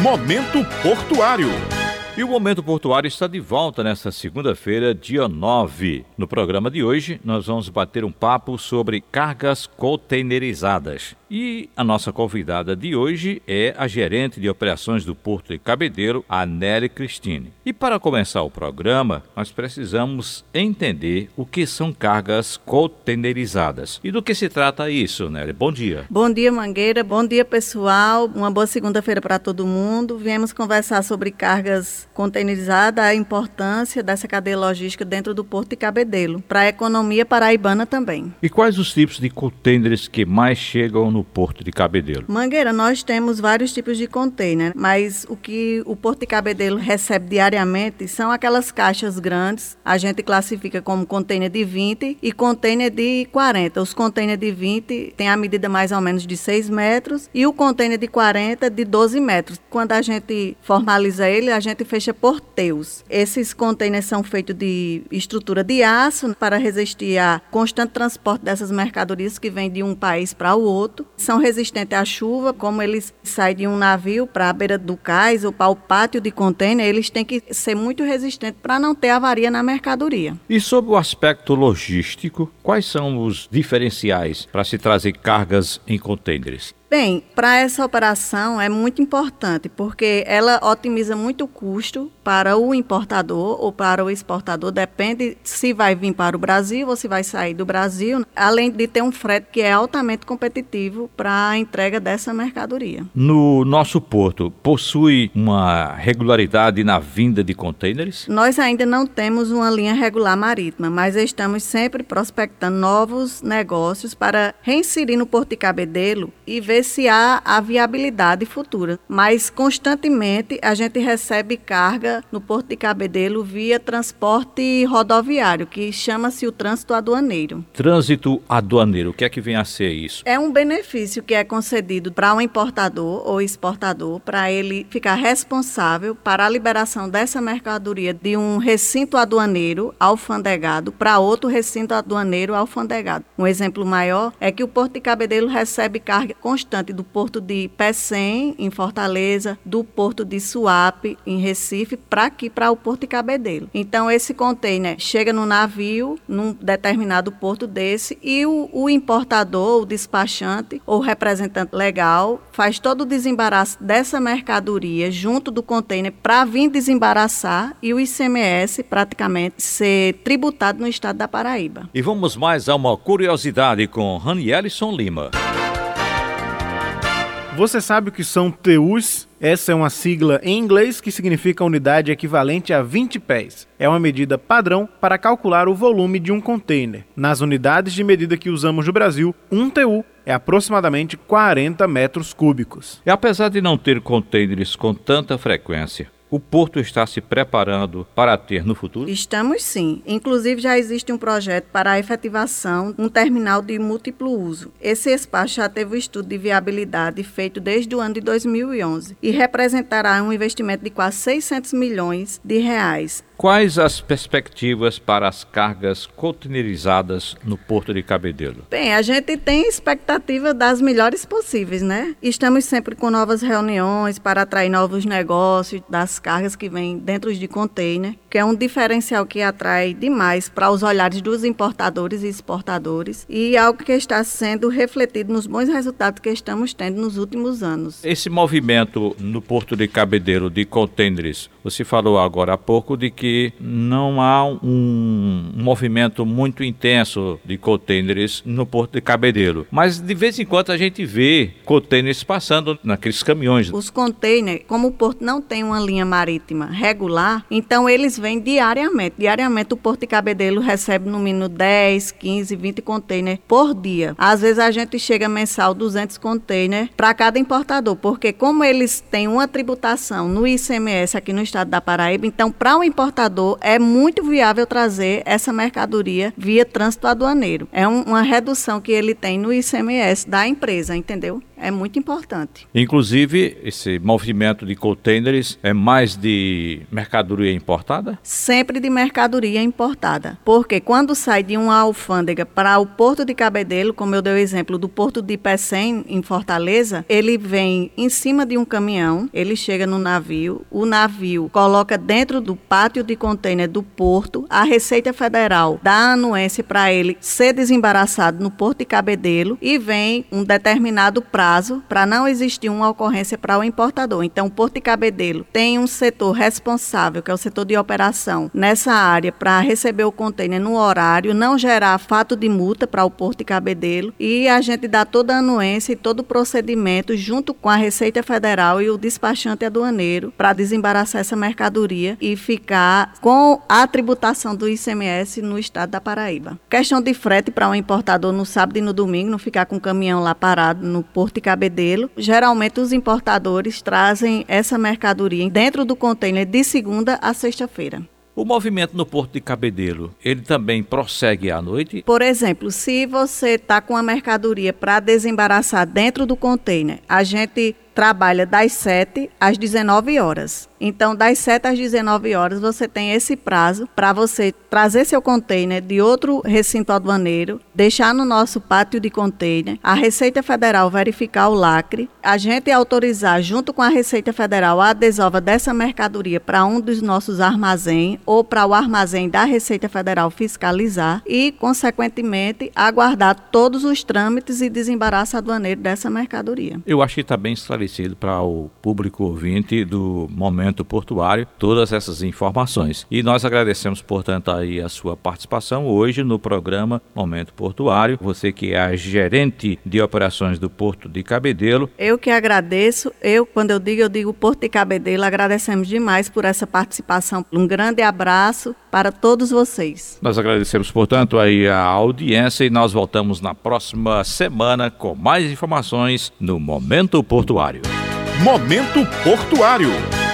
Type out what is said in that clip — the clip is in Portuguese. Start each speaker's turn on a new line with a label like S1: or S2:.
S1: Momento Portuário.
S2: E o Momento Portuário está de volta nesta segunda-feira, dia 9. No programa de hoje, nós vamos bater um papo sobre cargas containerizadas. E a nossa convidada de hoje é a gerente de operações do Porto de Cabedelo, a Nelly Cristine. E para começar o programa, nós precisamos entender o que são cargas containerizadas. E do que se trata isso, Nelly? Bom dia.
S3: Bom dia, Mangueira. Bom dia, pessoal. Uma boa segunda-feira para todo mundo. Viemos conversar sobre cargas containerizadas, a importância dessa cadeia logística dentro do Porto de Cabedelo, para a economia paraibana também.
S2: E quais os tipos de contêineres que mais chegam no Porto de Cabedelo?
S3: Mangueira, nós temos vários tipos de container, mas o que o Porto de Cabedelo recebe diariamente são aquelas caixas grandes. A gente classifica como container de 20 e container de 40. Os container de 20 têm a medida mais ou menos de 6 metros e o container de 40 de 12 metros. Quando a gente formaliza ele, a gente fecha por teus. Esses containers são feitos de estrutura de aço para resistir a constante transporte dessas mercadorias que vêm de um país para o outro são resistentes à chuva, como eles saem de um navio para a beira do cais ou para o pátio de contêiner, eles têm que ser muito resistentes para não ter avaria na mercadoria.
S2: E sobre o aspecto logístico, quais são os diferenciais para se trazer cargas em contêineres?
S3: Bem, para essa operação é muito importante, porque ela otimiza muito o custo para o importador ou para o exportador, depende se vai vir para o Brasil ou se vai sair do Brasil, além de ter um frete que é altamente competitivo para a entrega dessa mercadoria.
S2: No nosso porto, possui uma regularidade na vinda de contêineres?
S3: Nós ainda não temos uma linha regular marítima, mas estamos sempre prospectando novos negócios para reinserir no Porto de Cabedelo e ver ver se há a viabilidade futura. Mas constantemente a gente recebe carga no Porto de Cabedelo via transporte rodoviário, que chama-se o trânsito aduaneiro.
S2: Trânsito aduaneiro, o que é que vem a ser isso?
S3: É um benefício que é concedido para um importador ou exportador, para ele ficar responsável para a liberação dessa mercadoria de um recinto aduaneiro alfandegado para outro recinto aduaneiro alfandegado. Um exemplo maior é que o Porto de Cabedelo recebe carga constante constante do porto de Pecém, em Fortaleza, do porto de Suape, em Recife, para aqui, para o porto de Cabedelo. Então, esse container chega no navio, num determinado porto desse, e o, o importador, o despachante ou representante legal faz todo o desembaraço dessa mercadoria junto do container para vir desembaraçar e o ICMS praticamente ser tributado no estado da Paraíba.
S2: E vamos mais a uma curiosidade com Ranielson Lima.
S4: Você sabe o que são TUs? Essa é uma sigla em inglês que significa unidade equivalente a 20 pés. É uma medida padrão para calcular o volume de um container. Nas unidades de medida que usamos no Brasil, um TU é aproximadamente 40 metros cúbicos.
S2: E apesar de não ter containers com tanta frequência, o Porto está se preparando para ter no futuro?
S3: Estamos sim. Inclusive já existe um projeto para a efetivação um terminal de múltiplo uso. Esse espaço já teve o um estudo de viabilidade feito desde o ano de 2011 e representará um investimento de quase 600 milhões de reais
S2: Quais as perspectivas para as cargas containerizadas no Porto de Cabedelo?
S3: Bem, a gente tem expectativa das melhores possíveis, né? Estamos sempre com novas reuniões para atrair novos negócios das cargas que vêm dentro de container, que é um diferencial que atrai demais para os olhares dos importadores e exportadores e algo que está sendo refletido nos bons resultados que estamos tendo nos últimos anos.
S2: Esse movimento no Porto de Cabedelo de containers, você falou agora há pouco de que não há um movimento muito intenso de containers no Porto de Cabedelo. Mas de vez em quando a gente vê containers passando naqueles caminhões.
S3: Os containers, como o porto não tem uma linha marítima regular, então eles vêm diariamente. Diariamente o Porto de Cabedelo recebe no mínimo 10, 15, 20 containers por dia. Às vezes a gente chega mensal 200 containers para cada importador, porque como eles têm uma tributação no ICMS aqui no estado da Paraíba, então para o um importador é muito viável trazer essa mercadoria via trânsito aduaneiro. É um, uma redução que ele tem no ICMS da empresa, entendeu? É muito importante.
S2: Inclusive, esse movimento de containers é mais de mercadoria importada?
S3: Sempre de mercadoria importada. Porque quando sai de uma alfândega para o Porto de Cabedelo, como eu dei o exemplo do Porto de Pecém, em Fortaleza, ele vem em cima de um caminhão, ele chega no navio, o navio coloca dentro do pátio de container do porto, a Receita Federal dá anuência para ele ser desembaraçado no Porto de Cabedelo e vem um determinado prazo para não existir uma ocorrência para o importador. Então, o Porto de Cabedelo tem um setor responsável, que é o setor de operação, nessa área para receber o container no horário, não gerar fato de multa para o Porto de Cabedelo e a gente dá toda a anuência e todo o procedimento junto com a Receita Federal e o despachante aduaneiro para desembaraçar essa mercadoria e ficar com a tributação do ICMS no estado da Paraíba. Questão de frete para um importador no sábado e no domingo, não ficar com o caminhão lá parado no Porto de Cabedelo. Geralmente os importadores trazem essa mercadoria dentro do container de segunda a sexta-feira.
S2: O movimento no Porto de Cabedelo, ele também prossegue à noite?
S3: Por exemplo, se você está com a mercadoria para desembaraçar dentro do container, a gente trabalha das 7 às 19 horas. Então, das 7 às 19 horas, você tem esse prazo para você trazer seu container de outro recinto aduaneiro, deixar no nosso pátio de container, a Receita Federal verificar o lacre, a gente autorizar, junto com a Receita Federal, a desova dessa mercadoria para um dos nossos armazéns ou para o armazém da Receita Federal fiscalizar e, consequentemente, aguardar todos os trâmites e desembaraço aduaneiro dessa mercadoria.
S2: Eu acho que está bem esclarecido para o público ouvinte do momento portuário todas essas informações. E nós agradecemos, portanto, aí a sua participação hoje no programa Momento Portuário. Você que é a gerente de operações do Porto de Cabedelo.
S3: Eu que agradeço. Eu, quando eu digo, eu digo Porto de Cabedelo, agradecemos demais por essa participação. Um grande abraço para todos vocês.
S2: Nós agradecemos, portanto, aí a audiência e nós voltamos na próxima semana com mais informações no Momento Portuário.
S1: Momento Portuário.